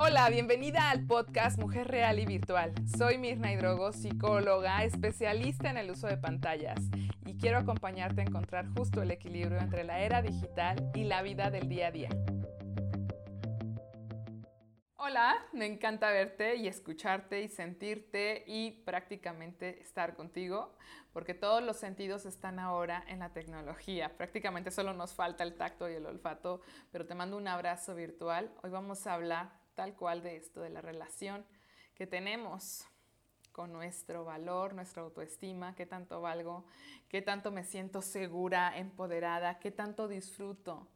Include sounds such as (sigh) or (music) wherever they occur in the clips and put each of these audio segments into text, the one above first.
Hola, bienvenida al podcast Mujer Real y Virtual. Soy Mirna Hidrogo, psicóloga, especialista en el uso de pantallas y quiero acompañarte a encontrar justo el equilibrio entre la era digital y la vida del día a día. Hola, me encanta verte y escucharte y sentirte y prácticamente estar contigo, porque todos los sentidos están ahora en la tecnología. Prácticamente solo nos falta el tacto y el olfato, pero te mando un abrazo virtual. Hoy vamos a hablar tal cual de esto, de la relación que tenemos con nuestro valor, nuestra autoestima, qué tanto valgo, qué tanto me siento segura, empoderada, qué tanto disfruto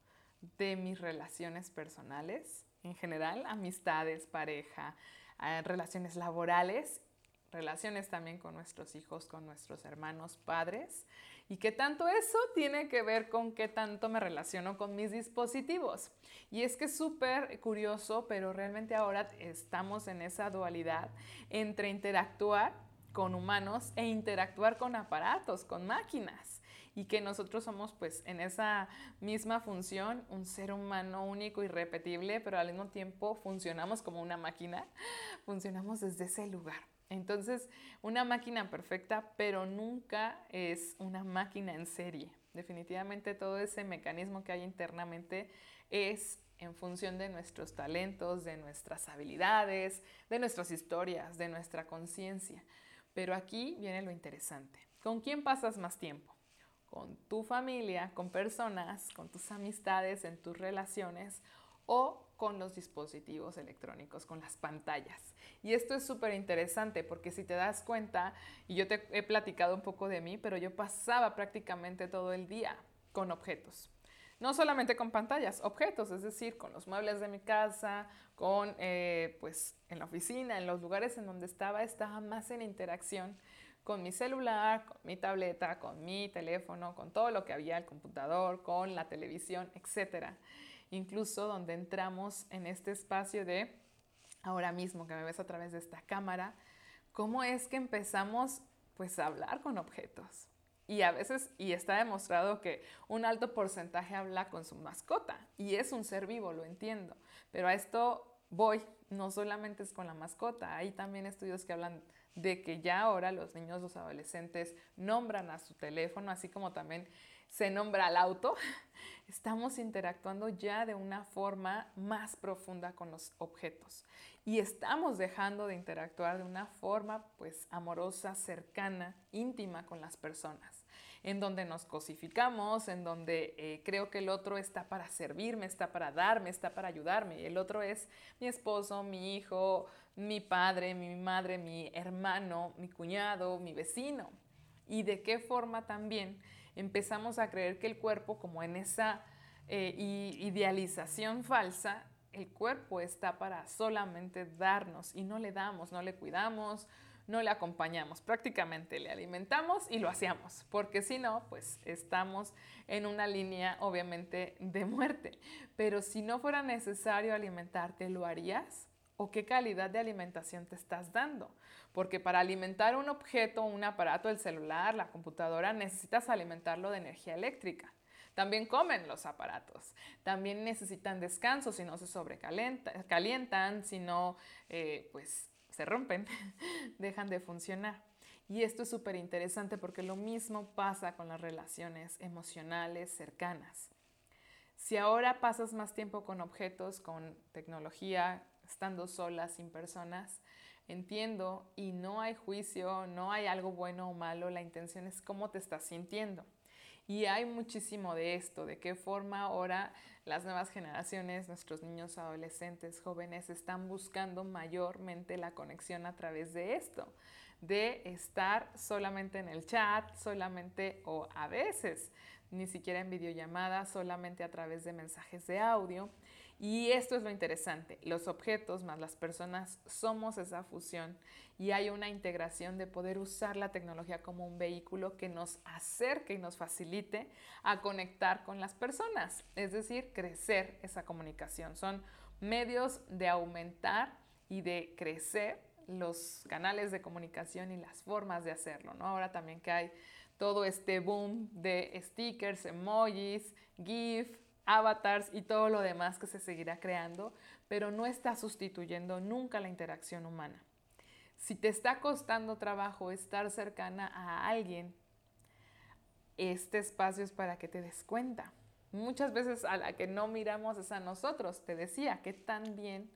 de mis relaciones personales en general, amistades, pareja, eh, relaciones laborales relaciones también con nuestros hijos, con nuestros hermanos, padres, y que tanto eso tiene que ver con qué tanto me relaciono con mis dispositivos. Y es que es súper curioso, pero realmente ahora estamos en esa dualidad entre interactuar con humanos e interactuar con aparatos, con máquinas. Y que nosotros somos pues en esa misma función un ser humano único y repetible, pero al mismo tiempo funcionamos como una máquina, funcionamos desde ese lugar. Entonces, una máquina perfecta, pero nunca es una máquina en serie. Definitivamente todo ese mecanismo que hay internamente es en función de nuestros talentos, de nuestras habilidades, de nuestras historias, de nuestra conciencia. Pero aquí viene lo interesante. ¿Con quién pasas más tiempo? ¿Con tu familia, con personas, con tus amistades, en tus relaciones o con los dispositivos electrónicos, con las pantallas. Y esto es súper interesante porque si te das cuenta, y yo te he platicado un poco de mí, pero yo pasaba prácticamente todo el día con objetos. No solamente con pantallas, objetos, es decir, con los muebles de mi casa, con, eh, pues, en la oficina, en los lugares en donde estaba, estaba más en interacción con mi celular, con mi tableta, con mi teléfono, con todo lo que había, el computador, con la televisión, etcétera incluso donde entramos en este espacio de ahora mismo que me ves a través de esta cámara, cómo es que empezamos pues a hablar con objetos. Y a veces, y está demostrado que un alto porcentaje habla con su mascota, y es un ser vivo, lo entiendo, pero a esto voy, no solamente es con la mascota, hay también estudios que hablan de que ya ahora los niños, los adolescentes nombran a su teléfono, así como también se nombra al auto, (laughs) estamos interactuando ya de una forma más profunda con los objetos. Y estamos dejando de interactuar de una forma pues amorosa, cercana, íntima con las personas, en donde nos cosificamos, en donde eh, creo que el otro está para servirme, está para darme, está para ayudarme. El otro es mi esposo, mi hijo, mi padre, mi madre, mi hermano, mi cuñado, mi vecino. Y de qué forma también empezamos a creer que el cuerpo, como en esa eh, idealización falsa, el cuerpo está para solamente darnos y no le damos, no le cuidamos, no le acompañamos, prácticamente le alimentamos y lo hacíamos, porque si no, pues estamos en una línea obviamente de muerte. Pero si no fuera necesario alimentarte, ¿lo harías? O qué calidad de alimentación te estás dando. Porque para alimentar un objeto, un aparato, el celular, la computadora, necesitas alimentarlo de energía eléctrica. También comen los aparatos. También necesitan descanso si no se sobrecalientan, si no, eh, pues se rompen, (laughs) dejan de funcionar. Y esto es súper interesante porque lo mismo pasa con las relaciones emocionales cercanas. Si ahora pasas más tiempo con objetos, con tecnología, estando sola, sin personas, entiendo y no hay juicio, no hay algo bueno o malo, la intención es cómo te estás sintiendo. Y hay muchísimo de esto, de qué forma ahora las nuevas generaciones, nuestros niños, adolescentes, jóvenes, están buscando mayormente la conexión a través de esto, de estar solamente en el chat, solamente o a veces ni siquiera en videollamada, solamente a través de mensajes de audio. Y esto es lo interesante, los objetos más las personas somos esa fusión y hay una integración de poder usar la tecnología como un vehículo que nos acerque y nos facilite a conectar con las personas, es decir, crecer esa comunicación. Son medios de aumentar y de crecer los canales de comunicación y las formas de hacerlo, ¿no? Ahora también que hay todo este boom de stickers, emojis, GIF, avatars y todo lo demás que se seguirá creando, pero no está sustituyendo nunca la interacción humana. Si te está costando trabajo estar cercana a alguien, este espacio es para que te des cuenta. Muchas veces a la que no miramos es a nosotros. Te decía, que tan bien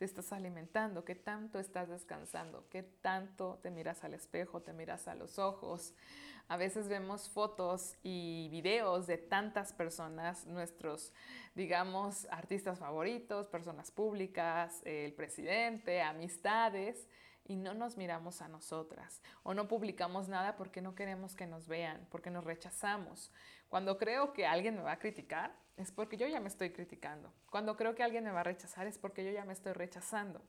te estás alimentando, qué tanto estás descansando, qué tanto te miras al espejo, te miras a los ojos. A veces vemos fotos y videos de tantas personas, nuestros, digamos, artistas favoritos, personas públicas, el presidente, amistades, y no nos miramos a nosotras o no publicamos nada porque no queremos que nos vean, porque nos rechazamos. Cuando creo que alguien me va a criticar, es porque yo ya me estoy criticando. Cuando creo que alguien me va a rechazar, es porque yo ya me estoy rechazando.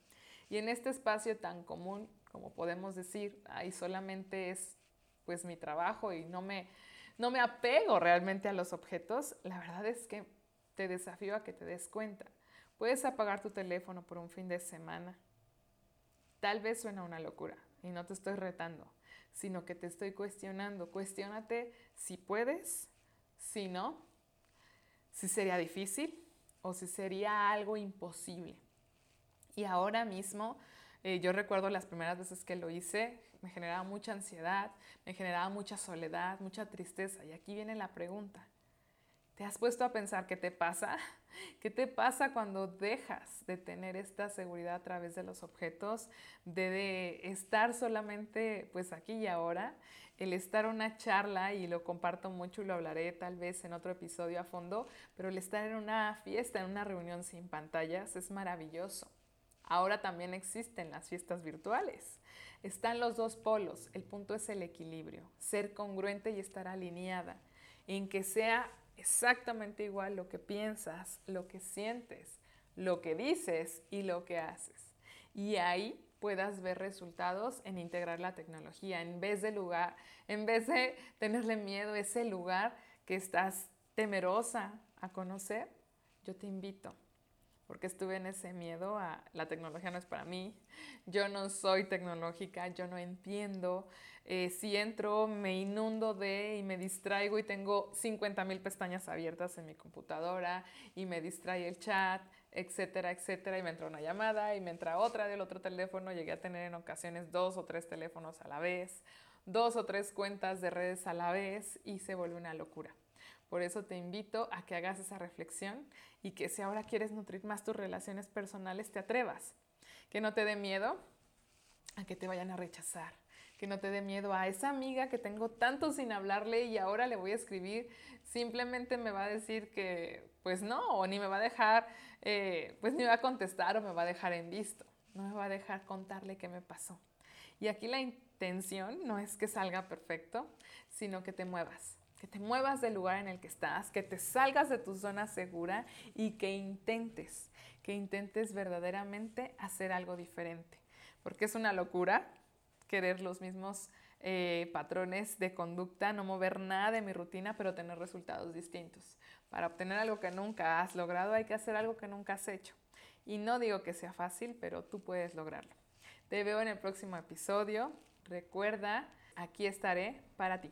Y en este espacio tan común, como podemos decir, ahí solamente es pues mi trabajo y no me, no me apego realmente a los objetos, la verdad es que te desafío a que te des cuenta. Puedes apagar tu teléfono por un fin de semana. Tal vez suena una locura y no te estoy retando, sino que te estoy cuestionando. Cuestiónate si puedes, si no, si sería difícil o si sería algo imposible. Y ahora mismo, eh, yo recuerdo las primeras veces que lo hice, me generaba mucha ansiedad, me generaba mucha soledad, mucha tristeza. Y aquí viene la pregunta. ¿Te has puesto a pensar qué te pasa? (laughs) ¿Qué te pasa cuando dejas de tener esta seguridad a través de los objetos, de, de estar solamente pues aquí y ahora el estar una charla, y lo comparto mucho y lo hablaré tal vez en otro episodio a fondo, pero el estar en una fiesta, en una reunión sin pantallas es maravilloso. Ahora también existen las fiestas virtuales. Están los dos polos. El punto es el equilibrio, ser congruente y estar alineada, en que sea exactamente igual lo que piensas, lo que sientes, lo que dices y lo que haces. Y ahí puedas ver resultados en integrar la tecnología, en vez de lugar, en vez de tenerle miedo a ese lugar que estás temerosa a conocer, yo te invito, porque estuve en ese miedo a la tecnología no es para mí, yo no soy tecnológica, yo no entiendo, eh, si entro me inundo de y me distraigo y tengo 50 mil pestañas abiertas en mi computadora y me distrae el chat, etcétera, etcétera, y me entra una llamada y me entra otra del otro teléfono, llegué a tener en ocasiones dos o tres teléfonos a la vez, dos o tres cuentas de redes a la vez y se vuelve una locura. Por eso te invito a que hagas esa reflexión y que si ahora quieres nutrir más tus relaciones personales, te atrevas. Que no te dé miedo a que te vayan a rechazar. Que no te dé miedo a esa amiga que tengo tanto sin hablarle y ahora le voy a escribir. Simplemente me va a decir que pues no, o ni me va a dejar, eh, pues ni me va a contestar o me va a dejar en visto. No me va a dejar contarle qué me pasó. Y aquí la intención no es que salga perfecto, sino que te muevas. Que te muevas del lugar en el que estás, que te salgas de tu zona segura y que intentes, que intentes verdaderamente hacer algo diferente. Porque es una locura querer los mismos eh, patrones de conducta, no mover nada de mi rutina, pero tener resultados distintos. Para obtener algo que nunca has logrado hay que hacer algo que nunca has hecho. Y no digo que sea fácil, pero tú puedes lograrlo. Te veo en el próximo episodio. Recuerda, aquí estaré para ti.